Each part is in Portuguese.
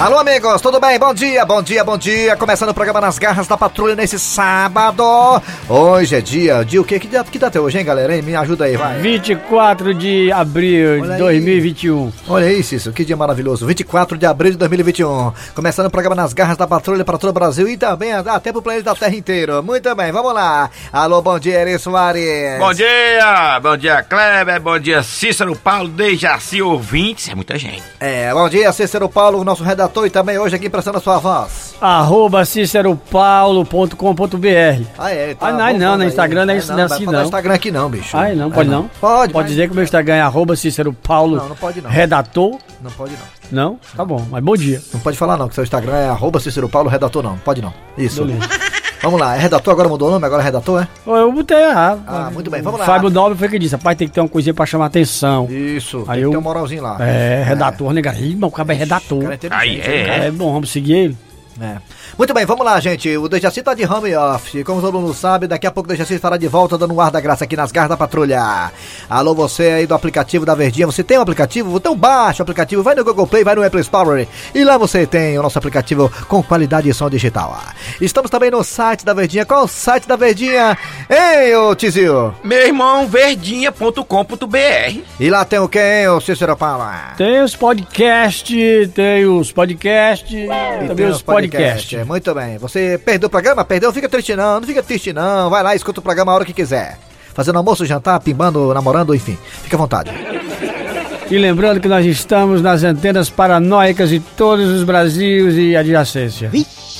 Alô, amigos, tudo bem? Bom dia, bom dia, bom dia. Começando o programa Nas Garras da Patrulha nesse sábado. Hoje é dia, dia o quê? Que data, que data é hoje, hein, galera? Hein? Me ajuda aí, vai. 24 de abril Olha de aí. 2021. Olha isso, isso, que dia maravilhoso. 24 de abril de 2021. Começando o programa Nas Garras da Patrulha para todo o Brasil e também até pro planeta Terra inteiro. Muito bem, vamos lá. Alô, bom dia, Eri Soares. Bom dia, bom dia Kleber, bom dia Cícero Paulo, Dejaci ouvintes, é muita gente. É, bom dia, Cícero Paulo, nosso redator e também hoje aqui prestando a sua voz. Arroba ciceropaulo.com.br Ah, é. Ah, não, não, no. Instagram não é isso, não é assim, não. Instagram aqui não, bicho. Ai, não, É, pode não? Pode, Pode mas- dizer que o meu Instagram é arroba Cícero Paulo. Não, não pode não. Redator. Não pode não. Não? Tá bom, mas bom dia. Não pode falar não, que seu Instagram é arroba Cícero Paulo, redator não. Pode não. Isso. Beleza. Vamos lá, é redator, agora mudou o nome, agora é redator, é? Eu botei errado. Ah, muito bem, vamos lá. Fábio Nobre foi que disse, rapaz, tem que ter uma coisinha pra chamar atenção. Isso, Aí tem eu- que ter um moralzinho lá. É, redator, cara? Ih, mas o cara é redator. Inteligente, Aí, é. É bom, vamos seguir ele. É. Muito bem, vamos lá, gente. O Dejaci tá de home office. Como todo mundo sabe, daqui a pouco o Dejaci estará de volta dando um ar da graça aqui nas garras da patrulha. Alô, você aí do aplicativo da Verdinha. Você tem um aplicativo? Então baixa o aplicativo, vai no Google Play, vai no Apple Store. E lá você tem o nosso aplicativo com qualidade de som digital. Estamos também no site da Verdinha. Qual o site da Verdinha? Hein, ô Tizio? Meu irmão, verdinha.com.br. E lá tem o quem, ô Cícero Paula? Tem os podcasts, tem os podcasts, E também tem os podcasts. É, muito bem. Você perdeu o programa? Perdeu? Não fica triste não, não fica triste não. Vai lá, escuta o programa a hora que quiser. Fazendo almoço, jantar, pimbando, namorando, enfim. Fica à vontade. E lembrando que nós estamos nas antenas paranoicas de todos os Brasils e adjacência.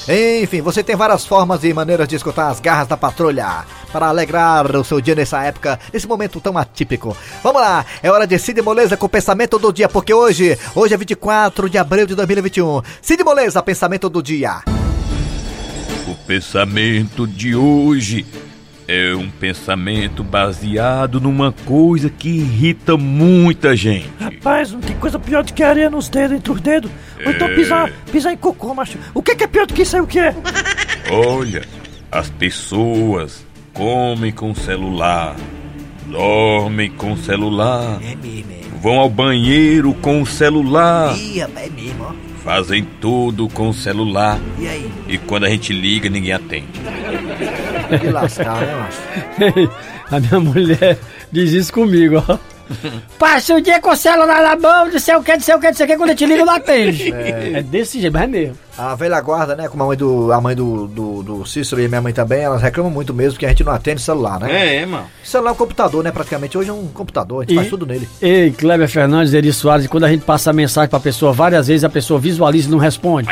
Enfim, você tem várias formas e maneiras de escutar as garras da patrulha para alegrar o seu dia nessa época, nesse momento tão atípico. Vamos lá, é hora de Cid Moleza com o pensamento do dia, porque hoje, hoje é 24 de abril de 2021. Cid Moleza, pensamento do dia. O pensamento de hoje é um pensamento baseado numa coisa que irrita muita gente. Rapaz, não tem coisa pior do que areia nos dedos, entre os dedos. Ou então pisar, pisar em cocô, macho. O que que é pior do que isso aí, o que é? Olha, as pessoas comem com celular, dormem com celular, É mesmo, é. Vão ao banheiro com o celular, Ih, rapaz, é mesmo, ó. fazem tudo com o celular E aí? e quando a gente liga ninguém atende. Que lascar, né, macho? A minha mulher diz isso comigo, ó. Passa o dia com o celular na mão, não sei o que, não sei o que, não sei o que, quando eu te ligo não atende. É, desse jeito, mas é mesmo. A velha guarda, né, como a mãe do, a mãe do, do, do Cícero e a minha mãe também, elas reclamam muito mesmo que a gente não atende celular, né? É, mano. Celular é um computador, né, praticamente. Hoje é um computador, a gente E- faz tudo nele. Ei, Kleber Fernandes, Eri Soares, quando a gente passa a mensagem pra pessoa várias vezes, a pessoa visualiza e não responde.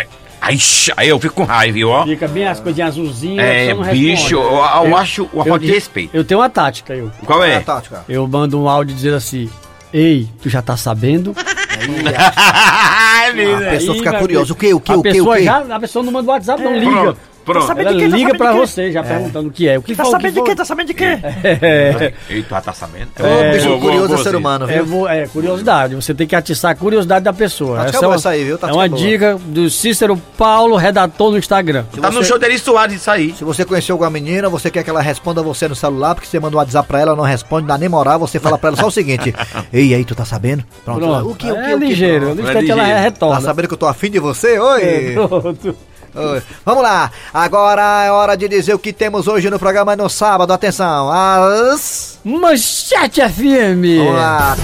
Aí, eu fico com raiva, viu, ó. Fica bem as coisinhas azulzinhas, É, bicho, eu, responde. eu acho uma falta de respeito. Eu tenho uma tática, eu. Qual É é? a tática. Eu mando um áudio dizendo assim: Ei, tu já tá sabendo? A pessoa fica curiosa. O que, o que, a o que, o a pessoa não manda o WhatsApp, não liga. Pronto. Tá sabendo Ela de quê? Tá liga sabendo pra você, já perguntando o que é. O que Tá sabendo de quê? Tá sabendo de quê? É, Ei, tu já tá sabendo? Ô, bicho Boa, boa, curioso é ser humano, é, viu? é curiosidade, você tem que atiçar a curiosidade da pessoa. Tática Essa boa é uma, essa aí, viu? é Tática uma boa. dica do Cícero Paulo, redator no Instagram. Se Tá no você- show dele Soares isso aí. Se você conheceu alguma menina, você quer que ela responda você no celular, porque você manda um WhatsApp pra ela, ela não responde, dá nem moral, você fala pra ela só o seguinte: Ei, aí, tu tá sabendo? Pronto. Pronto. O que, o que, é o que? ligeiro, no instante ela ligeiro. Tá retorna. sabendo que eu tô afim de você? Oi! É, pronto. Oi. Vamos lá, agora é hora de dizer o que temos hoje no programa no sábado. Atenção, as. Manchete FM. Vamos lá.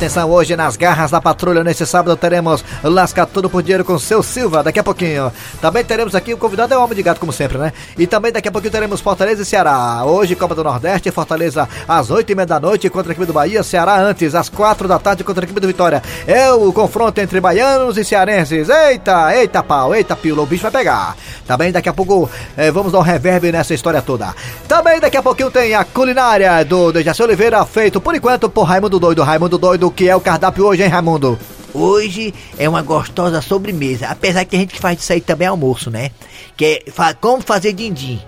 Atenção, hoje nas garras da patrulha, nesse sábado teremos Lasca Tudo por Dinheiro com seu Silva, daqui a pouquinho. Também teremos aqui, o convidado é o Homem de Gato, como sempre, né? E também daqui a pouquinho teremos Fortaleza e Ceará. Hoje, Copa do Nordeste, Fortaleza às oito e meia da noite contra a equipe do Bahia, Ceará antes, às quatro da tarde contra a equipe do Vitória. É o confronto entre baianos e cearenses. Eita, eita pau, eita pílula, o bicho vai pegar. Também daqui a pouco eh, vamos dar um reverb nessa história toda. Também daqui a pouquinho tem a culinária do Dejaci Oliveira, feito por enquanto por Raimundo Doido. Raimundo Doido, que é o cardápio hoje, hein, Raimundo? Hoje é uma gostosa sobremesa, apesar que tem gente que faz isso aí também almoço, né? Que é fa- como fazer din-din.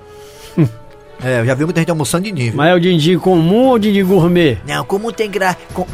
É, eu já vi muita gente almoçando nível. Mas é o din-din comum ou o din-din gourmet? Não, comum tem graça. Não,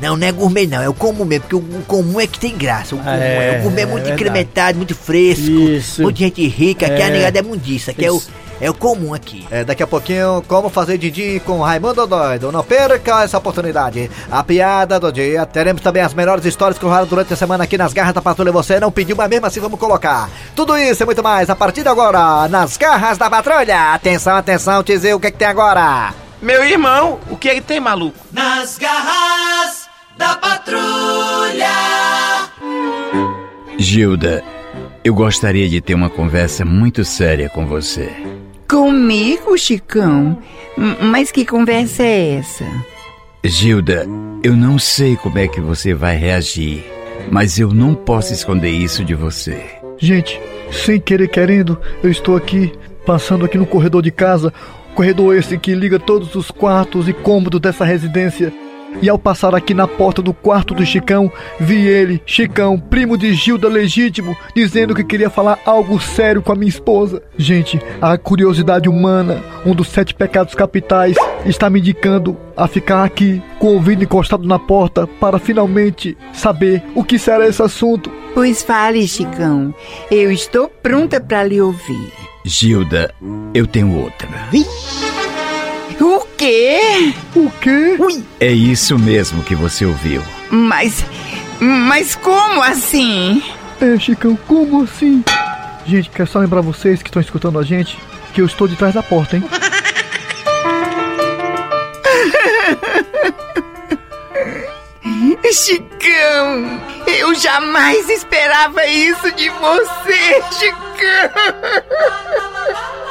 não, não é gourmet não, é o comum mesmo, porque o, o comum é que tem graça. O, comum, É, é, o gourmet é é muito verdade. incrementado, muito fresco, Isso. muita gente rica, que É. a negada é mundiça, que é o, É o comum aqui. É, daqui a pouquinho, como fazer Didi com Raimundo Doido. Não perca essa oportunidade. A piada do dia. Teremos também as melhores histórias que rolaram durante a semana aqui nas Garras da Patrulha. Você não pediu, mas mesmo assim vamos colocar. Tudo isso e muito mais a partir de agora, nas Garras da Patrulha. Atenção, atenção, dizer o que, que tem agora. Meu irmão, o que é que tem, maluco? Nas garras da patrulha. Gilda, eu gostaria de ter uma conversa muito séria com você. Comigo, Chicão? Mas que conversa é essa? Gilda, eu não sei como é que você vai reagir, mas eu não posso esconder isso de você. Gente, sem querer querendo, eu estou aqui, passando aqui no corredor de casa, corredor esse que liga todos os quartos e cômodos dessa residência. E ao passar aqui na porta do quarto do Chicão, vi ele, Chicão, primo de Gilda legítimo, dizendo que queria falar algo sério com a minha esposa. Gente, a curiosidade humana, um dos sete pecados capitais, está me indicando a ficar aqui, com o ouvido encostado na porta, para finalmente saber o que será esse assunto. Pois fale, Chicão. Eu estou pronta para lhe ouvir. Gilda, eu tenho outra. Quê? O quê? É isso mesmo que você ouviu. Mas. Mas como assim? É, Chicão, como assim? Gente, quero só lembrar vocês que estão escutando a gente que eu estou de trás da porta, hein? Chicão! Eu jamais esperava isso de você, Chicão!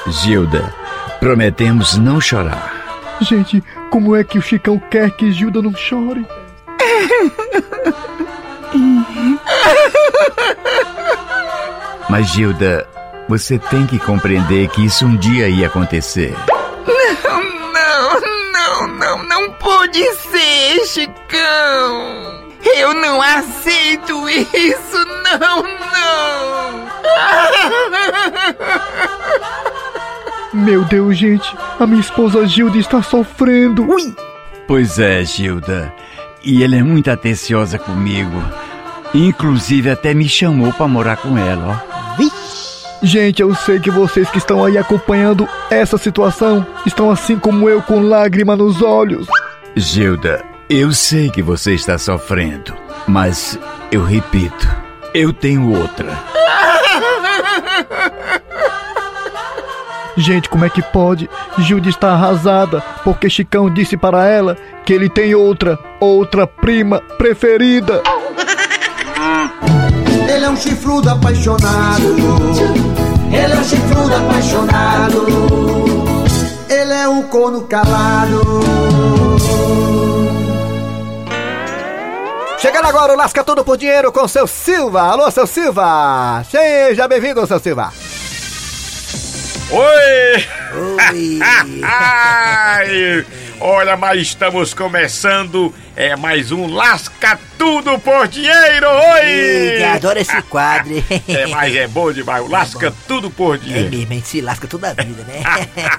Gilda, prometemos não chorar. Gente, como é que o Chicão quer que Gilda não chore? Mas Gilda, você tem que compreender que isso um dia ia acontecer. Não, não, não, não pode ser, Chicão! Eu não aceito isso, não, não! Meu Deus, gente, a minha esposa Gilda está sofrendo. Pois é, Gilda. E ela é muito atenciosa comigo. Inclusive até me chamou pra morar com ela, ó. Gente, eu sei que vocês que estão aí acompanhando essa situação estão assim como eu com lágrima nos olhos. Gilda, eu sei que você está sofrendo, mas eu repito, eu tenho outra. Gente, como é que pode? Gilda está arrasada porque Chicão disse para ela que ele tem outra, outra prima preferida. Ele é um chifrudo apaixonado. Ele é um chifrudo apaixonado. Ele é um corno calado. Chegando agora o Lasca Tudo por Dinheiro com seu Silva. Alô, seu Silva. Seja bem-vindo, seu Silva. Oi! Oi. Olha, mas estamos começando é mais um Lasca Tudo por Dinheiro! Oi! adoro esse quadro. É, mas é bom demais, o Lasca Tudo por É Dinheiro. mesmo, a gente se lasca toda a vida, né?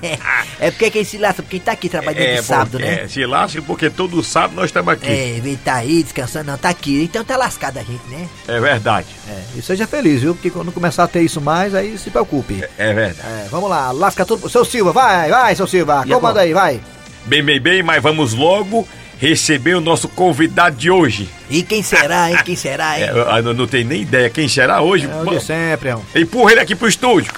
é porque quem se lasca, porque tá aqui trabalhando de sábado, bom, né? é, se lasca porque todo sábado nós estamos aqui. É, em vez de tá aí descansando, não, tá aqui. Então tá lascado a gente, né? É, verdade, É, e seja feliz, viu? Porque quando começar a ter isso mais, aí se preocupe. é verdade. É, vamos lá, lasca tudo. Seu Silva, vai, vai, seu Silva. E Comanda aí, vai. Bem, bem, bem, mas vamos logo receber o nosso convidado de hoje. E quem será, hein? Quem será, É, hein? eu, eu não tenho nem ideia quem será hoje. É o de sempre, irmão. Empurra ele aqui pro estúdio.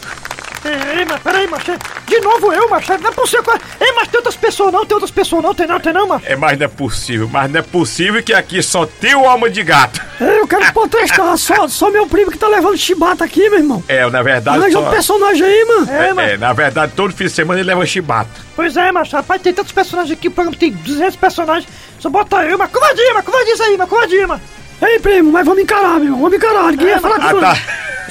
Ei, mas peraí, macho. De novo eu, macho. Não é possível. Ei, mas tem outras pessoas não, tem outras pessoas não, tem não, tem não, macho. É, mas não é possível, mas não é possível que aqui só tem o alma de gato. Ei, eu quero protestar. Só, só meu primo que tá levando chibata aqui, meu irmão. É, na verdade. Arranja Só, um personagem aí, mano. É, mano. é, na verdade, todo fim de semana ele leva chibata. Pois é, macho. Rapaz, tem tantos personagens aqui, o programa tem 200 personagens. Só bota eu, mas covardia, mas covardia isso aí, mas covardia, mano. Ei, primo, mas vamos encarar, meu. Vamos encarar. Ninguém vai falar Ah, com tá.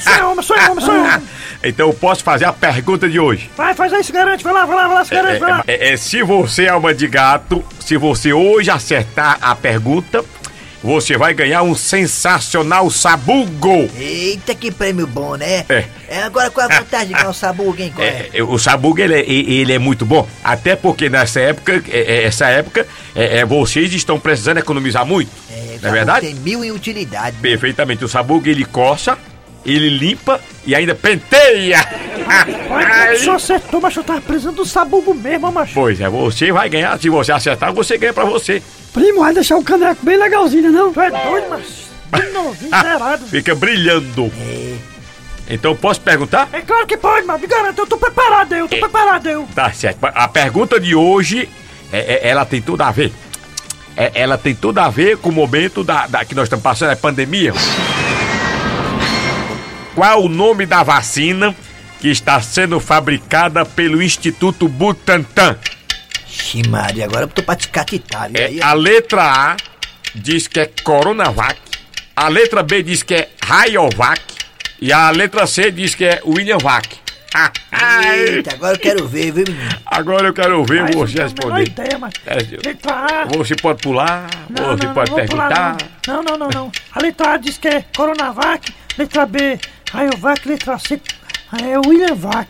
Sou eu, homem, sou eu, homem, sou eu. Então eu posso fazer a pergunta de hoje. Vai, faz aí, se garante. Vai lá, vai lá, vai lá, se garante, vai lá. É, é, é, se você é alma de gato, se você hoje acertar a pergunta, você vai ganhar um sensacional sabugo. Eita, que prêmio bom, né? É. É, agora qual a vantagem de ganhar o sabugo, hein? Qual é? É, o sabugo ele, é- ele é muito bom, até porque nessa época, é, é, essa época, é, é, vocês estão precisando economizar muito. É, não é verdade? Tem mil em utilidade. Perfeitamente. O sabugo ele coça, ele limpa e ainda penteia. Só acertou, mas eu tava precisando do sabugo mesmo, macho. Pois é, você vai ganhar. Se você acertar, você ganha pra você. Primo, vai deixar o caneco bem legalzinho, né, não? Tu é doido, macho. Novinho. Fica brilhando. Então posso perguntar? É claro que pode, mas me garanto, eu tô preparado, eu tô preparado, eu. Tá certo. A pergunta de hoje, é- é- ela tem tudo a ver. É- ela tem tudo a ver com o momento da, da- que nós estamos passando, a pandemia. Qual o nome da vacina que está sendo fabricada pelo Instituto Butantan? Ximaria, agora eu tô pra te catitar, viu? Aí, É, a letra A diz que é Coronavac, a letra B diz que é Rayovac e a letra C diz que é Williamvac. Ah, ai. Eita, agora eu quero ver, viu, menino? Agora eu quero ver Mas você menor responder. ideia, mas... É, Letra A... Você pode pular, Não, você não, pode não vou pular, perguntar. não. Não, não, não, não. A letra A diz que é Coronavac, letra B, Rayovac, letra C, é William Vac.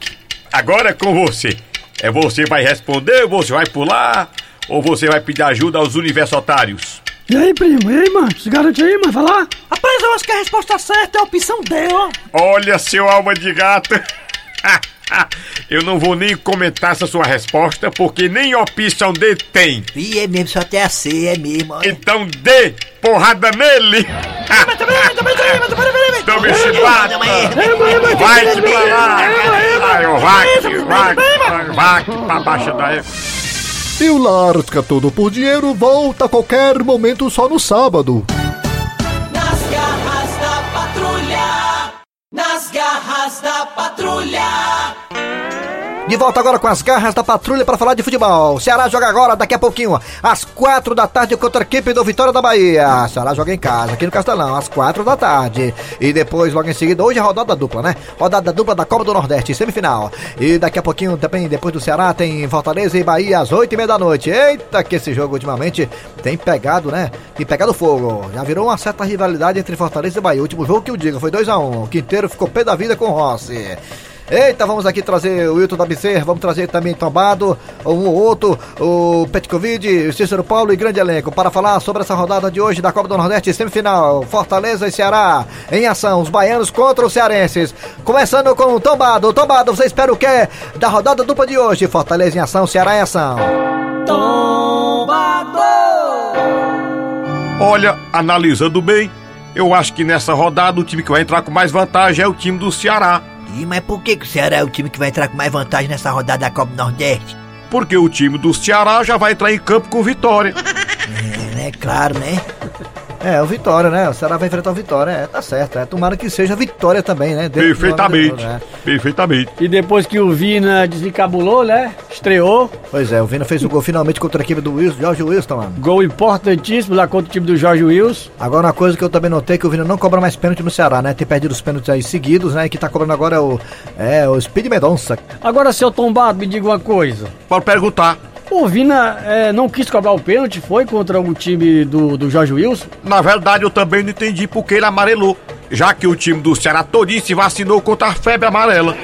Agora é com você. É você vai responder, você vai pular ou você vai pedir ajuda aos universitários? E aí, primo? E aí, mano? Se garante aí, mano? Vai lá. Rapaz, eu acho que a resposta certa é a opção D, ó. Olha, seu alma de gato. Eu não vou nem comentar essa sua resposta, porque nem opção D tem. Ih, é mesmo, só tem a C, é mesmo. olha. Então dê porrada nele. Tome chibata. Vai te pra lá. Vai, vai, vai, vai, vai, pra baixo daí. E o Lasca Tudo por Dinheiro volta a qualquer momento só no sábado. Nas garras da patrulha. Nas garras da patrulha. De volta agora com as garras da patrulha para falar de futebol. Ceará joga agora, daqui a pouquinho, às quatro da tarde contra a equipe do Vitória da Bahia. Ceará joga em casa, aqui no Castelão, às quatro da tarde. E depois, logo em seguida, hoje é rodada dupla, né? Rodada dupla da Copa do Nordeste, semifinal. E daqui a pouquinho também, depois do Ceará, tem Fortaleza e Bahia às oito e meia da noite. Eita, que esse jogo ultimamente tem pegado, né? Tem pegado fogo. Já virou uma certa rivalidade entre Fortaleza e Bahia. O último jogo que eu digo foi 2 a 1 um. O Quinteiro ficou pé da vida com o Rossi. Eita, vamos aqui trazer o Wilton da Bezerra, vamos trazer também Tombado, um ou outro, o Petkovic, o Cícero Paulo e grande elenco para falar sobre essa rodada de hoje da Copa do Nordeste semifinal, Fortaleza e Ceará em ação, os baianos contra os cearenses. Começando com o Tombado, Tombado, você espera o quê da rodada dupla de hoje? Fortaleza em ação, Ceará em ação. Olha, analisando bem, eu acho que nessa rodada o time que vai entrar com mais vantagem é o time do Ceará. Ih, mas por que, que o Ceará é o time que vai entrar com mais vantagem nessa rodada da Copa do Nordeste? Porque o time do Ceará já vai entrar em campo com vitória. É, né? Claro, né? É, o Vitória, né? O Ceará vai enfrentar o Vitória, é, tá certo. É, tomara que seja Vitória também, né? Dentro Perfeitamente. né? Perfeitamente. E depois que o Vina desencabulou, né? Estreou. Pois é, o Vina fez o gol finalmente contra a equipe do Wilson, Jorge Wilson, mano. Gol importantíssimo lá contra o time do Jorge Wilson. Agora uma coisa que eu também notei é que o Vina não cobra mais pênalti no Ceará, né? Tem perdido os pênaltis aí seguidos, né? E que tá cobrando agora é o, é, o Speed Mendonça. Agora, seu tombado, me diga uma coisa. Pode perguntar. O Vina é, não quis cobrar o pênalti, foi contra o time do, do Jorge Wilson? Na verdade, eu também não entendi porque ele amarelou. Já que o time do Ceará todinho se vacinou contra a febre amarela.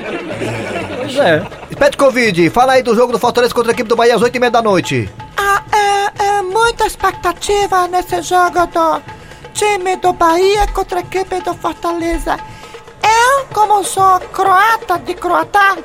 Pois é. Pet Covid, fala aí do jogo do Fortaleza contra a equipe do Bahia às 8h30 da noite. Ah, é, é muita expectativa nesse jogo do time do Bahia contra a equipe do Fortaleza. Eu, como sou croata de croatá,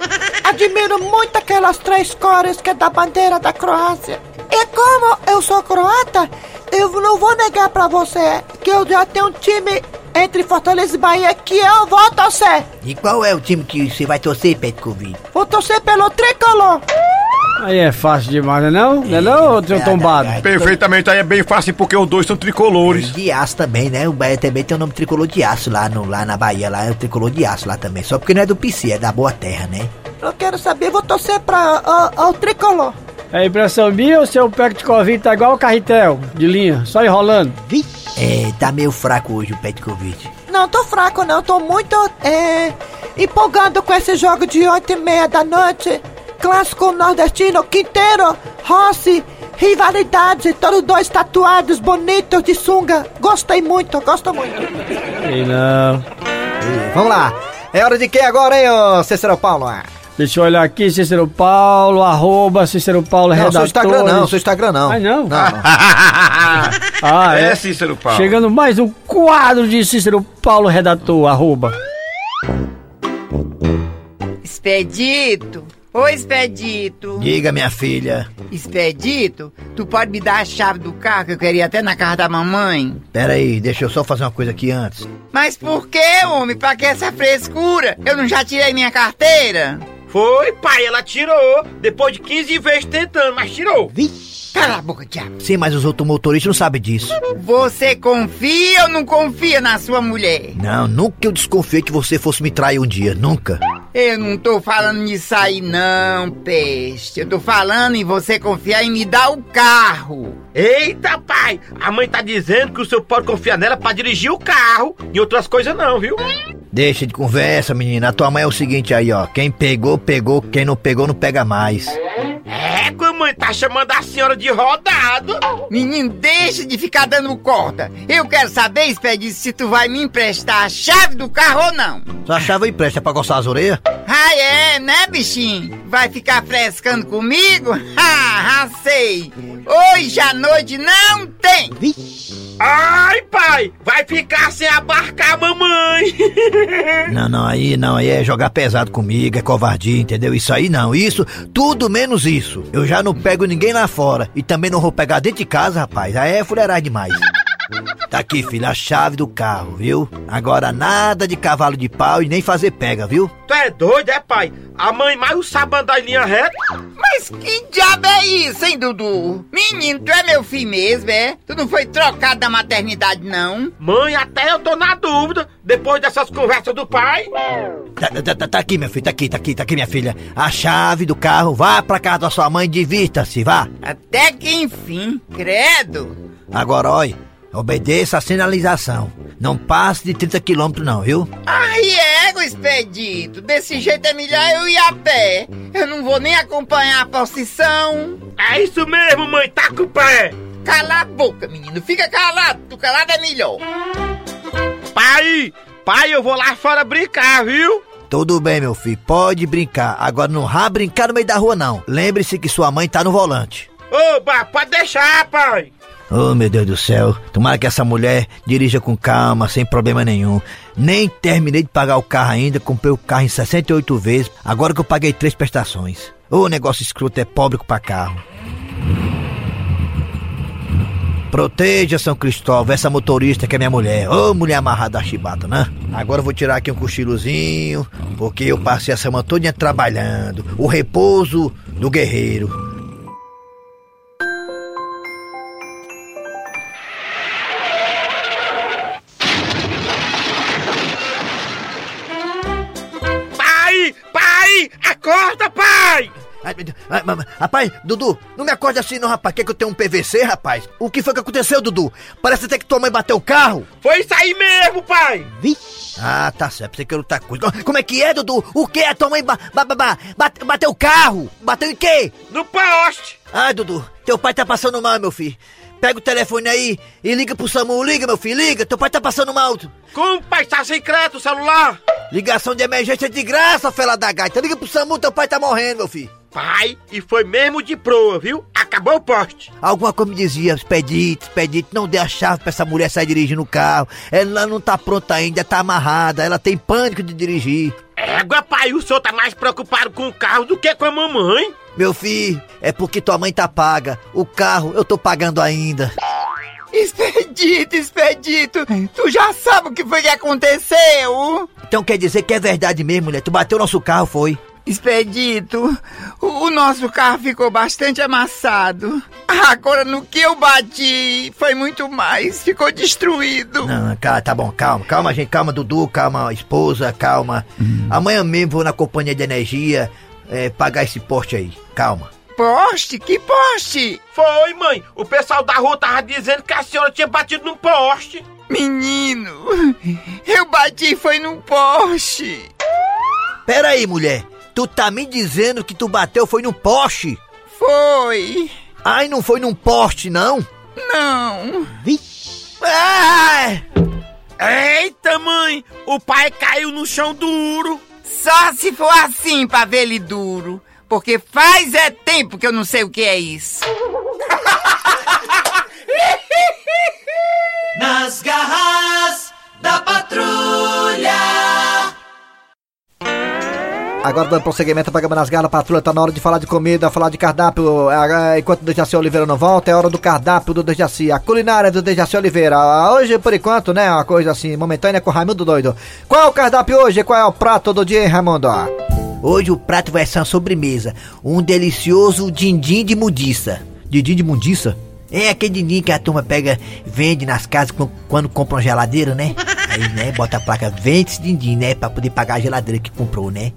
admiro muito aquelas três cores que é da bandeira da Croácia. E como eu sou croata, eu não vou negar pra você que eu já tenho um time entre Fortaleza e Bahia que eu vou torcer. E qual é o time que você vai torcer, Petkovic? Vou torcer pelo tricolor. Aí é fácil demais, não é não? Não é não, seu tombado? Perfeitamente, aí é bem fácil porque os dois são tricolores. De aço também, né? O Bahia também tem o nome tricolor de aço lá, no, lá na Bahia, lá é o tricolor de aço lá também. Só porque não é do PC, é da Boa Terra, né? Eu quero saber, vou torcer pra ó, ó, o tricolor. É impressão minha ou seu pack de Covid tá igual o carretel, de linha, só enrolando? É, tá meio fraco hoje o Petkovic. Não tô fraco não, tô muito é, empolgado com esse jogo de 8 e meia da noite. Clássico nordestino, Quinteiro, Rossi, rivalidade, todos dois tatuados, bonitos de sunga. Gostei muito, gosto muito. Sei não. Vamos lá. É hora de quem agora, hein, ô Cícero Paulo? Deixa eu olhar aqui, Cícero Paulo, arroba Cícero Paulo, Não, redator. seu Instagram não, seu Instagram não. Ah, não? Não, não. Ah, É, é. Cícero Paulo. Chegando mais um quadro de Cícero Paulo, redator, arroba. Expedito! Ô, Expedito! Diga, minha filha. Expedito, tu pode me dar a chave do carro que eu queria até na casa da mamãe? Pera aí, deixa eu só fazer uma coisa aqui antes. Mas por que, homem? Pra que essa frescura? Eu não já tirei minha carteira? Foi, pai, ela tirou. Depois de 15 vezes tentando, mas tirou. Cala a boca, diabo. Sim, mas os outros motoristas não sabem disso. Você confia ou não confia na sua mulher? Não, nunca eu desconfiei que você fosse me trair um dia, nunca. Eu não tô falando nisso aí não, peste. Eu tô falando em você confiar em me dar o carro. Eita, pai! A mãe tá dizendo que o senhor pode confiar nela pra dirigir o carro. E outras coisas não, viu? Deixa de conversa, menina. A tua mãe é o seguinte aí, ó. Quem pegou, pegou. Quem não pegou, não pega mais. É, que a mãe tá chamando a senhora de rodado. Menino, deixa de ficar dando corda. Eu quero saber, Expedito, se tu vai me emprestar a chave do carro ou não. Sua chave empresta pra coçar as orelhas? Ah, é, né, bichinho? Vai ficar frescando comigo? Ah, sei. Hoje à noite não tem. Ai, pai! Vai ficar sem abarcar a mamãe. Não, não, aí não, aí é jogar pesado comigo, é covardia, entendeu? Isso aí não, isso, tudo menos isso. Eu já não pego ninguém lá fora e também não vou pegar dentro de casa, rapaz. Aí é fuleiragem demais. Tá aqui, filho, a chave do carro, viu? Agora nada de cavalo de pau e nem fazer pega, viu? Tu é doido, é, pai? A mãe mais sabe andar em linha reta. Mas que diabo é isso, hein, Dudu? Menino, tu é meu filho mesmo, é? Tu não foi trocado da maternidade, não? Mãe, até eu tô na dúvida, depois dessas conversas do pai. Tá, tá, tá, tá aqui, meu filho, tá aqui, tá aqui, tá aqui, minha filha. A chave do carro, vá pra casa da sua mãe, divirta-se, vá. Até que enfim, credo. Agora, olha, obedeça a sinalização. Não passe de 30 quilômetros não, viu? Ai, ego, expedito. Desse jeito é melhor eu ir a pé. Eu não vou nem acompanhar a posição. É isso mesmo, mãe, tá com o pé. Cala a boca, menino. Fica calado. Tu calado é melhor. Pai, pai, eu vou lá fora brincar, viu? Tudo bem, meu filho, pode brincar. Agora não vá brincar no meio da rua, não. Lembre-se que sua mãe tá no volante. Oba, pode deixar, pai. Oh, meu Deus do céu. Tomara que essa mulher dirija com calma, sem problema nenhum. Nem terminei de pagar o carro ainda, comprei o carro em 68 vezes, agora que eu paguei três prestações. O negócio escroto é pobre pra carro. Proteja São Cristóvão, essa motorista que é minha mulher. Ô, mulher amarrada da chibata, né? Agora eu vou tirar aqui um cochilozinho, porque eu passei a semana toda trabalhando. O repouso do guerreiro. Rapaz, Dudu, não me acorde assim não, rapaz. Quer que eu tenha um PVC, rapaz? O que foi que aconteceu, Dudu? Parece até que tua mãe bateu o carro. Foi isso aí mesmo, pai. Vixe. Ah, tá certo. Você quer outra coisa. Como é que é, Dudu? O que é? Tua mãe ba ba ba ba bate- bateu o carro? Bateu em quê? No poste. Ai, Dudu, teu pai tá passando mal, meu filho. Pega o telefone aí e liga pro SAMU. Liga, meu filho, liga. Teu pai tá passando mal. Como, pai, tá sem crédito o celular? Ligação de emergência de graça, fela da gaita. Liga pro SAMU, teu pai tá morrendo, meu filho. Pai, e foi mesmo de proa, viu? Acabou o poste. Alguma coisa me dizia, expedite, expedite, não dê a chave pra essa mulher sair dirigindo o carro. Ela não tá pronta ainda, tá amarrada, ela tem pânico de dirigir. Égua, pai, o senhor tá mais preocupado com o carro do que com a mamãe. Meu filho, é porque tua mãe tá paga. O carro eu tô pagando ainda. Expedito, expedito. Tu já sabe o que foi que aconteceu? Então quer dizer que é verdade mesmo, mulher? Tu bateu nosso carro, foi? Expedito, o, nosso carro ficou bastante amassado. Agora, no que eu bati, foi muito mais. Ficou destruído. Não, cara, tá bom, calma, calma, gente, calma, Dudu, calma, esposa, calma. Amanhã mesmo vou na companhia de energia é, pagar esse poste aí, calma. Poste? Que poste? Foi, mãe. O pessoal da rua tava dizendo que a senhora tinha batido num poste. Menino, eu bati foi num poste. Pera aí, mulher, tu tá me dizendo que tu bateu foi num poste? Foi. Ai, não foi num poste, não? Não. Vixe. Ai! Eita, mãe, o pai caiu no chão duro. Só se for assim pra ver ele duro. Porque faz é tempo que eu não sei o que é isso. Nas garras da patrulha. Agora dando prosseguimento ao programa nas garras, patrulha, tá na hora de falar de comida, falar de cardápio. Ah, Enquanto o Dejaci Oliveira não volta, é hora do cardápio do Dejaci, a culinária do Dejaci Oliveira. Hoje, por enquanto, né, uma coisa assim, momentânea com o Raimundo Doido. Qual é o cardápio hoje? Qual é o prato do dia, hein, Raimundo? Hoje o prato vai ser uma sobremesa. Um delicioso dindim de mudiça. Dindim de mundiça? É aquele dindim que a turma pega, vende nas casas quando, quando compra uma geladeira, né? Aí, né, bota a placa, vende esse dindim, né? Pra poder pagar a geladeira que comprou, né?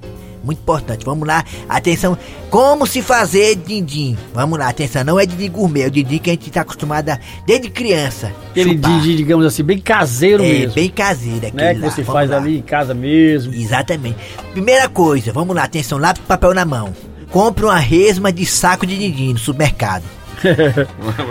Muito importante. Vamos lá. Atenção. Como se fazer dindim? Vamos lá. Atenção. Não é dindim gourmet. É o dindim que a gente tá acostumado a, desde criança. Aquele dindim, digamos assim, bem caseiro É, mesmo. bem caseiro né? aquele Que lá. você Vamos faz lá. ali em casa mesmo. Exatamente. Primeira coisa, vamos lá, atenção, lápis e papel na mão. Compre uma resma de saco de dindim no supermercado.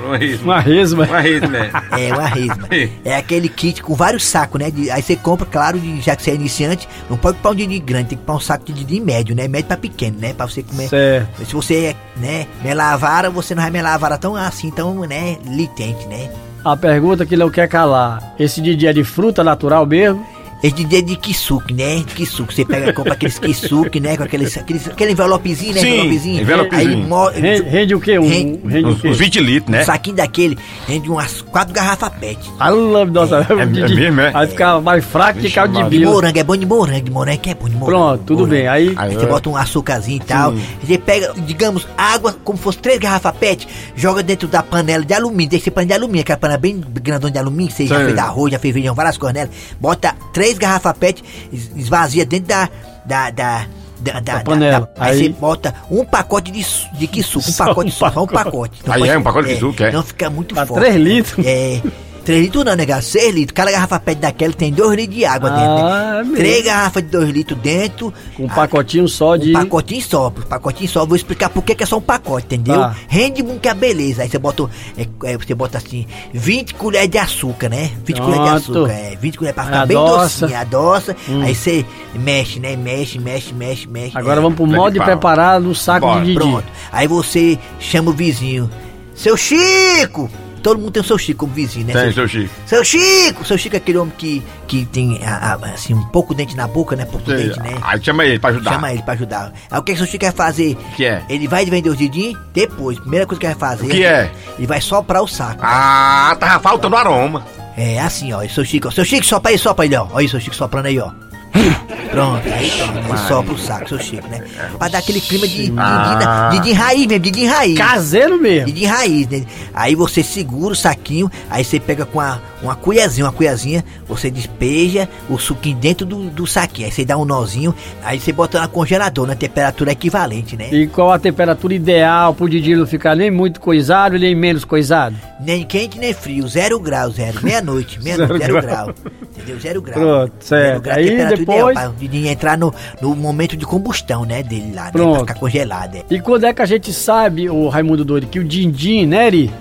Uma resma. Uma resma. Uma resma, é. É, uma resma. É aquele kit com vários sacos, né? De- aí você compra, claro, de- já que você é iniciante, não pode comprar um dindim grande, tem que comprar um saco de dindim médio, né? Médio pra pequeno, né? Pra você comer. Certo. Se você é, né, melar a vara, você não vai melar a vara tão assim, tão, né, litente, né? A pergunta que não quer calar. Esse dindim é de fruta natural mesmo? Esse dindim é de kisuke, né? De kisuke. Você pega, compra aqueles kisuke, né? Com aqueles, aqueles, aquele envelopezinho, né? Sim, envelopezinho. envelopezinho. Aí, mo- Rende, rende o quê? Um, Rende- rende o Uns, quê? uns 20 litros, né? Um saquinho daquele rende umas quatro garrafas pet. Fala, nossa, É- é mesmo, é? Aí fica mais fraco que caldo de Maria. De morango, é bom de morango, de morango que é bom de morango. Pronto, tudo Morango. bem. Aí, Aí você é. bota um açúcarzinho e tal. Você pega, digamos, água, como fosse três garrafas PET, joga dentro da panela de alumínio. Tem que ser panela de alumínio, aquela panela bem grandona de alumínio, que você já Sim. fez arroz, já fez feijão, várias coisas nela. Bota três garrafas PET, es- esvazia dentro da. da, da da, da, panela. da- aí, Aí- você bota um pacote de, de kisuke, um Só pacote um só um pacote. pacote. Não Aí pode- é um pacote de kisuke, é? Não fica muito Pra forte. três litros? É. 3 litros não, negado, 6 litros. Cada garrafa PET daquela tem 2 litros de água Ah, dentro. é Né? mesmo. Três garrafas de 2 litros dentro. com um pacotinho só de. Um pacotinho só, um pacotinho só. Vou explicar por que é só um pacote, entendeu? Tá. Rende muito que a beleza. Aí você bota, é, é, você bota assim, 20 colheres de açúcar, né? 20 colheres de açúcar, é. 20 colheres pra ficar Aí bem adoça. docinho, adoça. Hum. Aí você mexe, né? Mexe, mexe, mexe, mexe. Agora é. vamos pro modo de preparar no saco Bora, de dindim. Pronto. Aí você chama o vizinho. Seu Chico! Todo mundo tem o seu Chico como vizinho, né? Tem, Seu- seu Chico. seu Chico! Seu Chico é aquele homem que, que tem a- a- assim, um pouco dente na boca, né? Pouco dente, né? Aí chama ele pra ajudar. Chama ele pra ajudar. Aí o que, que seu Chico vai fazer? que é? Ele vai vender os dindim depois. Primeira coisa que ele vai fazer. O que é? Ele vai soprar o saco. Ah, tava faltando aroma. É assim, ó. Seu Chico, ó. Seu Chico, sopra aí, sopra ele, ó. Olha aí, seu Chico soprando aí, ó. Pronto, aí pronto. Sopra o saco, seu Chico, né? Pra dar aquele clima de dindim Ah. de, de, raiz mesmo, de raiz. Caseiro mesmo. E de raiz, né? Aí você segura o saquinho, aí você pega com a, uma colherzinha, uma colherzinha, você despeja o suquinho dentro do, do saquinho. Aí você dá um nozinho, aí você bota na congelador, na temperatura equivalente, né? E qual a temperatura ideal pro dindim não ficar nem muito coisado, nem menos coisado? Nem quente nem frio, zero grau, zero. Meia-noite, meia-noite, Zero zero, grau. grau. Entendeu? Zero grau. Pronto, certo. Zero grau, Aí temperatura depois- ideal, pra entrar no, no momento de combustão, né? Dele lá, né? Pronto. Pra ficar congelado, é. E quando é que a gente sabe, o Raimundo Doido, que o dindim, né, Eri?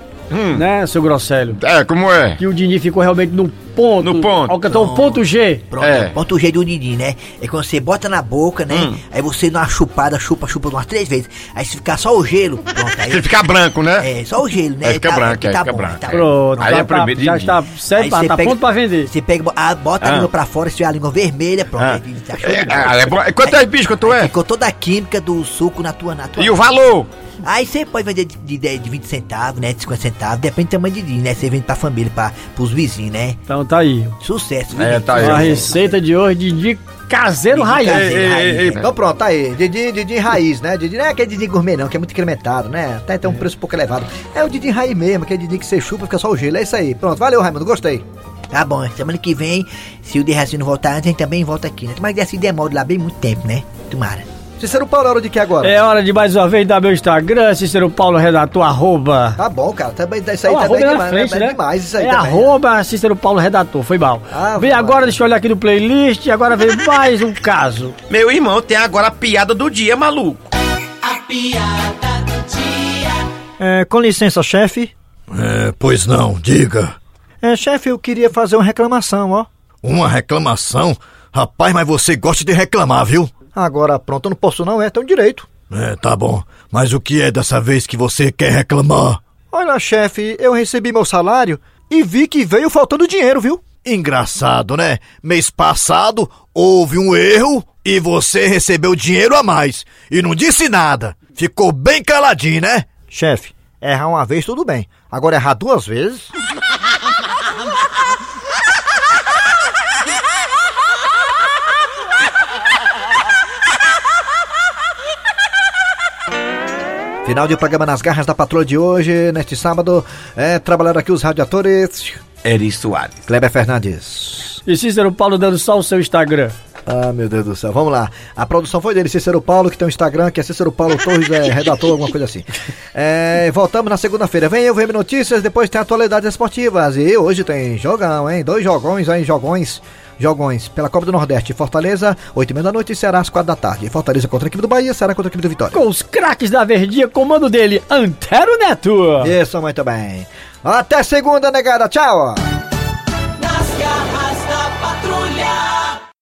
Né, seu Grosselho? É, como é? Que o dindim ficou realmente no ponto. No ponto. Alcançou o ponto G. Pronto, É. ponto G do dindim, né? É quando você bota na boca, né? Hum. Aí você dá uma chupada, chupa, chupa umas três vezes. Aí se ficar só o gelo, pronto. Aí, Ele fica branco, né? é, só o gelo, né? Aí fica Tá- branco, aí tá fica bom, branco. tá. Pronto, Aí já, é primeiro tá, já está Aí certo, você tá pega- pronto pra vender. Você pega, ah, bota a Ah. língua pra fora, se tiver a língua vermelha, pronto. Ah. aí tá É, bola. é, é bom. E Quanto é bicho que tu é? Ficou toda a química do suco na tua, na tua. E o valor? Aí você pode vender de, de, de 20 centavos, né? De 50 centavos, depende do tamanho de dindim, né? Você vende pra família, pra, pros vizinhos, né? Então tá aí. Sucesso, viu? É, gente? tá aí. A receita de hoje, dindim caseiro Dindim raiz. caseiro. Ei, ei, ei, Então pronto, tá aí. Didi, Didi raiz, né? Didi não é aquele Didi gourmet não, que é muito incrementado, né? Até tem um preço um pouco elevado. É o Didi raiz mesmo, aquele Didi que você chupa, fica só o gelo. É isso aí. Pronto, valeu, Raimundo, gostei. Tá bom, semana que vem, se o Derraci não voltar antes, a gente também volta aqui, né? Mas assim demora lá bem muito tempo, né? Tomara. Cícero Paulo, é hora de que agora? É hora de mais uma vez dar meu Instagram, Cícero Paulo Redator, arroba. Tá bom, cara. Também, isso aí Ó, também arroba é na demais, frente, é né? demais isso aí é também. arroba Cícero Paulo Redator, foi mal. Ah, vem vai. agora, deixa eu olhar aqui no playlist, agora vem mais um caso. Meu irmão tem agora a piada do dia, maluco. A piada do dia. É, com licença, chefe. É, pois não, diga. É, chefe, eu queria fazer uma reclamação, ó. Uma reclamação? Rapaz, mas você gosta de reclamar, viu? Agora pronto, eu não posso não, é, um direito. É, tá bom. Mas o que é dessa vez que você quer reclamar? Olha, chefe, eu recebi meu salário e vi que veio faltando dinheiro, viu? Engraçado, né? Mês passado houve um erro e você recebeu dinheiro a mais. E não disse nada. Ficou bem caladinho, né? Chefe, errar uma vez tudo bem. Agora errar duas vezes? Final de programa nas garras da patrulha de hoje, neste sábado. É, trabalharam aqui os radiadores. Eri Soares. Kleber Fernandes. E Cícero Paulo dando só o seu Instagram. Ah, meu Deus do céu. Vamos lá. A produção foi dele, Cícero Paulo, que tem um Instagram, que é Cícero Paulo Torres, é redator, alguma coisa assim. É, voltamos na segunda-feira. Vem eu, VM Notícias, depois tem atualidades esportivas. E hoje tem jogão, hein? Dois jogões aí, jogões. Jogões pela Copa do Nordeste. Fortaleza, 8 e meia da noite e Ceará às 4 da tarde. Fortaleza contra a equipe do Bahia, Ceará contra a equipe do Vitória. Com os craques da Verdinha, comando dele, Antero Neto. Isso, muito bem. Até segunda, negada. Tchau.